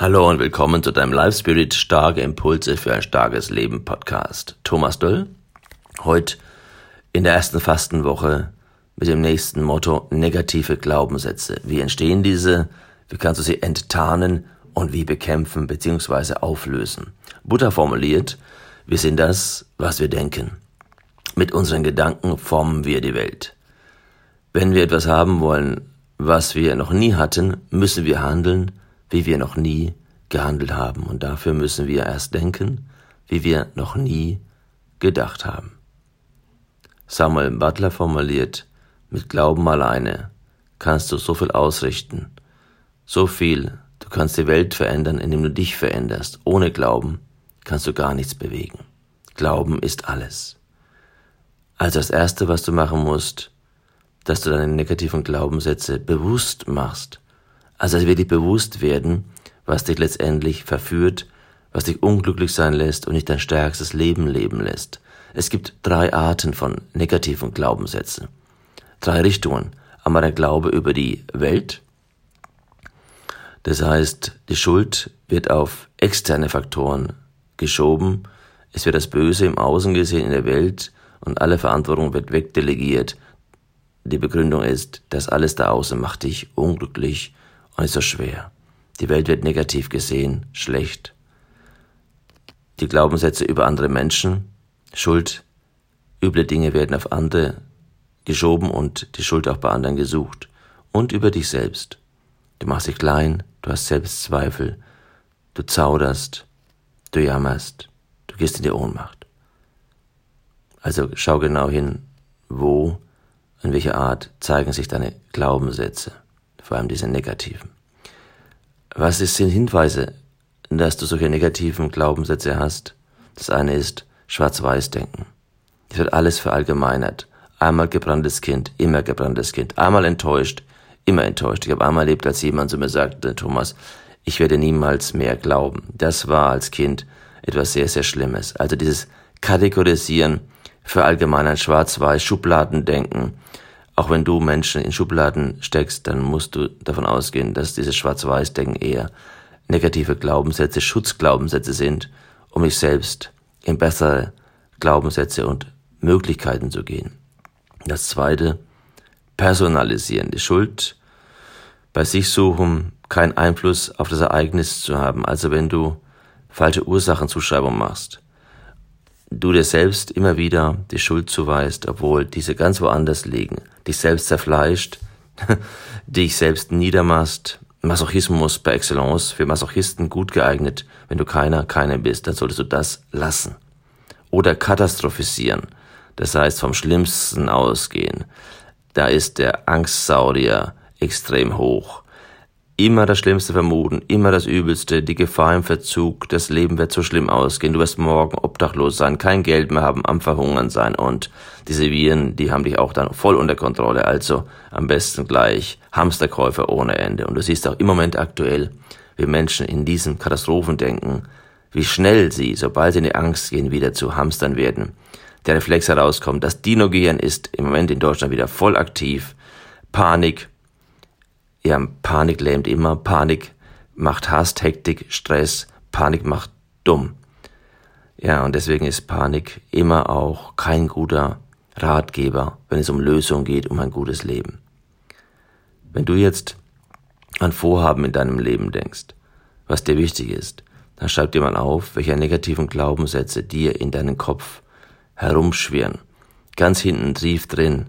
Hallo und willkommen zu deinem Live Spirit Starke Impulse für ein starkes Leben Podcast. Thomas Döll, heute in der ersten Fastenwoche mit dem nächsten Motto negative Glaubenssätze. Wie entstehen diese? Wie kannst du sie enttarnen und wie bekämpfen bzw. auflösen? Buddha formuliert, wir sind das, was wir denken. Mit unseren Gedanken formen wir die Welt. Wenn wir etwas haben wollen, was wir noch nie hatten, müssen wir handeln, wie wir noch nie gehandelt haben. Und dafür müssen wir erst denken, wie wir noch nie gedacht haben. Samuel Butler formuliert, mit Glauben alleine kannst du so viel ausrichten, so viel, du kannst die Welt verändern, indem du dich veränderst. Ohne Glauben kannst du gar nichts bewegen. Glauben ist alles. Also das Erste, was du machen musst, dass du deine negativen Glaubenssätze bewusst machst also wirklich bewusst werden, was dich letztendlich verführt, was dich unglücklich sein lässt und nicht dein stärkstes Leben leben lässt. Es gibt drei Arten von negativen Glaubenssätzen. Drei Richtungen. Einmal der Glaube über die Welt. Das heißt, die Schuld wird auf externe Faktoren geschoben. Es wird das Böse im Außen gesehen in der Welt und alle Verantwortung wird wegdelegiert. Die Begründung ist, dass alles da außen macht dich unglücklich äußerst schwer. Die Welt wird negativ gesehen, schlecht. Die Glaubenssätze über andere Menschen, Schuld, üble Dinge werden auf andere geschoben und die Schuld auch bei anderen gesucht. Und über dich selbst. Du machst dich klein, du hast Selbstzweifel, du zauderst, du jammerst, du gehst in die Ohnmacht. Also schau genau hin, wo, in welcher Art zeigen sich deine Glaubenssätze vor allem diese negativen. Was sind Hinweise, dass du solche negativen Glaubenssätze hast? Das eine ist Schwarz-Weiß-Denken. Es wird alles verallgemeinert. Einmal gebranntes Kind, immer gebranntes Kind. Einmal enttäuscht, immer enttäuscht. Ich habe einmal erlebt, als jemand zu mir sagte, Thomas, ich werde niemals mehr glauben. Das war als Kind etwas sehr, sehr Schlimmes. Also dieses Kategorisieren, verallgemeinern, schwarz-weiß, Schubladendenken, auch wenn du Menschen in Schubladen steckst, dann musst du davon ausgehen, dass diese Schwarz-Weiß-Denken eher negative Glaubenssätze, Schutzglaubenssätze sind, um mich selbst in bessere Glaubenssätze und Möglichkeiten zu gehen. Das zweite, personalisieren. Die Schuld bei sich suchen, keinen Einfluss auf das Ereignis zu haben. Also wenn du falsche Ursachenzuschreibung machst, du dir selbst immer wieder die Schuld zuweist, obwohl diese ganz woanders liegen, dich selbst zerfleischt, dich selbst niedermachst, Masochismus per excellence, für Masochisten gut geeignet, wenn du keiner, keine bist, dann solltest du das lassen. Oder katastrophisieren, das heißt vom Schlimmsten ausgehen. Da ist der Angstsaurier extrem hoch immer das Schlimmste vermuten, immer das Übelste, die Gefahr im Verzug, das Leben wird so schlimm ausgehen, du wirst morgen obdachlos sein, kein Geld mehr haben, am Verhungern sein und diese Viren, die haben dich auch dann voll unter Kontrolle, also am besten gleich Hamsterkäufer ohne Ende. Und du siehst auch im Moment aktuell, wie Menschen in diesen Katastrophen denken, wie schnell sie, sobald sie in die Angst gehen, wieder zu Hamstern werden. Der Reflex herauskommt, das Dino-Gehirn ist im Moment in Deutschland wieder voll aktiv, Panik, ja, Panik lähmt immer. Panik macht Hass, Hektik, Stress. Panik macht dumm. Ja, und deswegen ist Panik immer auch kein guter Ratgeber, wenn es um Lösungen geht, um ein gutes Leben. Wenn du jetzt an Vorhaben in deinem Leben denkst, was dir wichtig ist, dann schreib dir mal auf, welche negativen Glaubenssätze dir in deinen Kopf herumschwirren. Ganz hinten tief drin,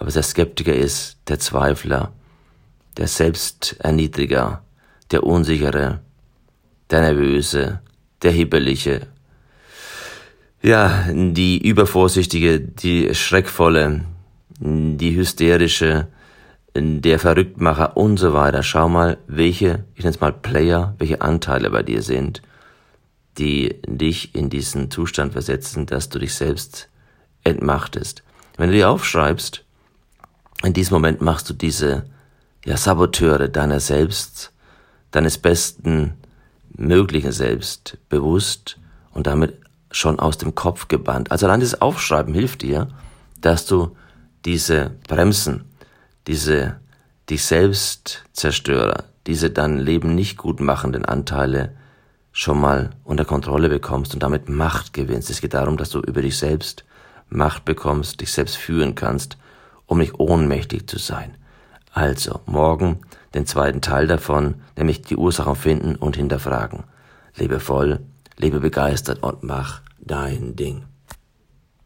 ob es der Skeptiker ist, der Zweifler, der Selbsterniedriger, der Unsichere, der Nervöse, der Hibbelige, ja, die Übervorsichtige, die Schreckvolle, die Hysterische, der Verrücktmacher und so weiter. Schau mal, welche, ich nenne es mal Player, welche Anteile bei dir sind, die dich in diesen Zustand versetzen, dass du dich selbst entmachtest. Wenn du die aufschreibst, in diesem Moment machst du diese ja, Saboteure deiner selbst, deines besten möglichen Selbst bewusst und damit schon aus dem Kopf gebannt. Also allein dieses Aufschreiben hilft dir, dass du diese Bremsen, diese dich selbst Zerstörer, diese dein Leben nicht gut machenden Anteile schon mal unter Kontrolle bekommst und damit Macht gewinnst. Es geht darum, dass du über dich selbst Macht bekommst, dich selbst führen kannst, um nicht ohnmächtig zu sein. Also, morgen den zweiten Teil davon, nämlich die Ursachen finden und hinterfragen. Lebe voll, lebe begeistert und mach dein Ding.